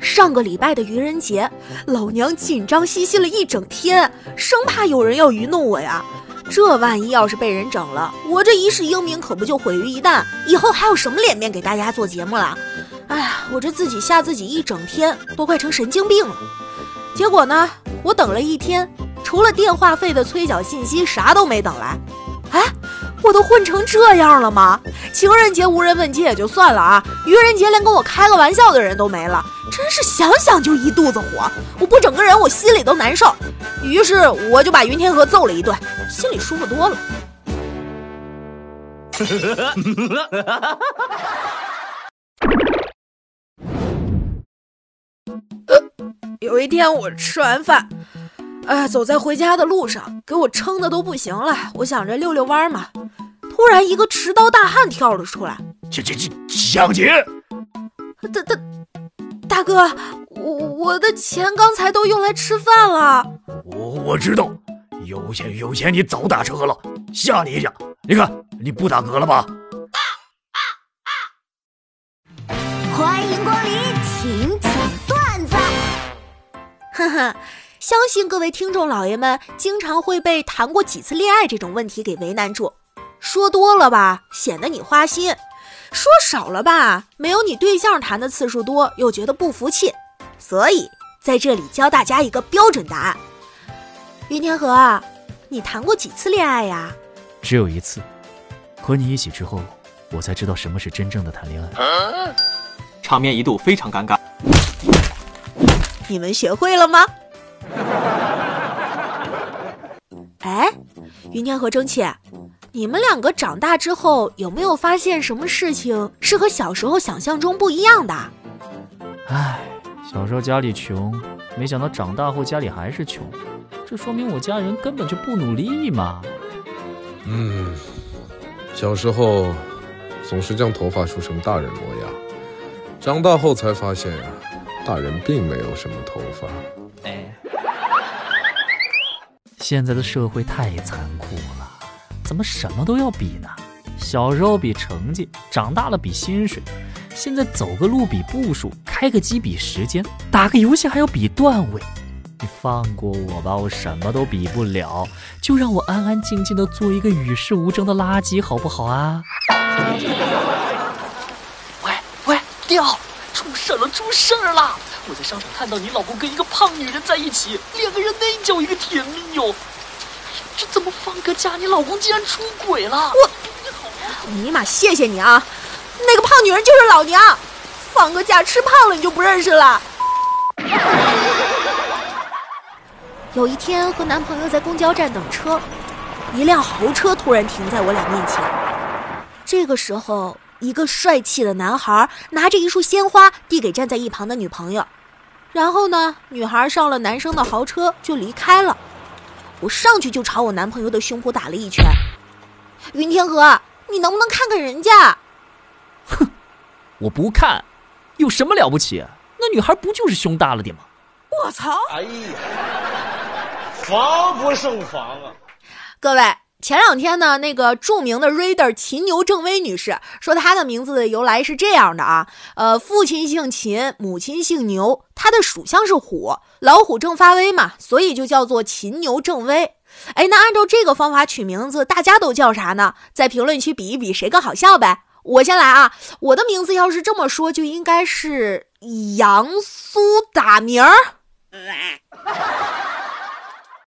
上个礼拜的愚人节，老娘紧张兮兮了一整天，生怕有人要愚弄我呀。这万一要是被人整了，我这一世英名可不就毁于一旦？以后还有什么脸面给大家做节目了？哎呀，我这自己吓自己一整天，都快成神经病了。结果呢，我等了一天，除了电话费的催缴信息，啥都没等来。哎。我都混成这样了吗？情人节无人问津也就算了啊，愚人节连跟我开个玩笑的人都没了，真是想想就一肚子火。我不整个人，我心里都难受。于是我就把云天河揍了一顿，心里舒服多了。有一天我吃完饭。哎，走在回家的路上，给我撑的都不行了。我想着溜溜弯嘛，突然一个持刀大汉跳了出来，这这这抢劫！大大大哥，我我的钱刚才都用来吃饭了。我我知道，有钱有钱你早打车了，吓你一下。你看你不打嗝了吧？欢迎光临，请讲段子。哈哈。相信各位听众老爷们经常会被谈过几次恋爱这种问题给为难住，说多了吧显得你花心，说少了吧没有你对象谈的次数多又觉得不服气，所以在这里教大家一个标准答案。云天河，你谈过几次恋爱呀？只有一次，和你一起之后，我才知道什么是真正的谈恋爱。场面一度非常尴尬。你们学会了吗？哎，云天河蒸汽，你们两个长大之后有没有发现什么事情是和小时候想象中不一样的？唉，小时候家里穷，没想到长大后家里还是穷，这说明我家人根本就不努力嘛。嗯，小时候总是将头发梳成大人模样，长大后才发现呀，大人并没有什么头发。哎。现在的社会太残酷了，怎么什么都要比呢？小时候比成绩，长大了比薪水，现在走个路比步数，开个机比时间，打个游戏还要比段位。你放过我吧，我什么都比不了，就让我安安静静的做一个与世无争的垃圾，好不好啊？喂喂，掉，出事了，出事了！我在商场看到你老公跟一个胖女人在一起，两个人那叫一个甜蜜哟！这怎么放个假？你老公竟然出轨了！我，尼玛，谢谢你啊！那个胖女人就是老娘，放个假吃胖了你就不认识了？有一天和男朋友在公交站等车，一辆豪车突然停在我俩面前，这个时候。一个帅气的男孩拿着一束鲜花递给站在一旁的女朋友，然后呢，女孩上了男生的豪车就离开了。我上去就朝我男朋友的胸脯打了一拳。云天河，你能不能看看人家？哼，我不看，有什么了不起？那女孩不就是胸大了点吗？我操！哎呀，防不胜防啊！各位。前两天呢，那个著名的 reader 秦牛正威女士说，她的名字的由来是这样的啊，呃，父亲姓秦，母亲姓牛，她的属相是虎，老虎正发威嘛，所以就叫做秦牛正威。哎，那按照这个方法取名字，大家都叫啥呢？在评论区比一比谁更好笑呗。我先来啊，我的名字要是这么说，就应该是杨苏打鸣儿。